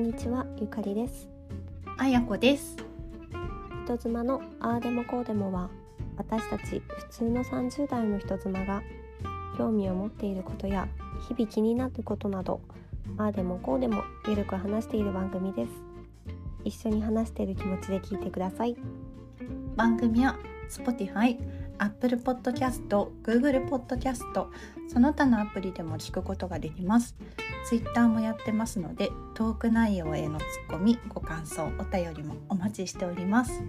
にちはゆかりです。あやこです。人妻のあーでもこうでもは私たち普通の30代の人妻が興味を持っていることや日々気になることなどあーでもこうでもゆるく話している番組です。一緒に話している気持ちで聞いてください。番組は Spotify、Apple Podcast、Google Podcast その他のアプリでも聞くことができます。Twitter もやってますのでトーク内容へのツッコミ、ご感想、お便りもお待ちしております。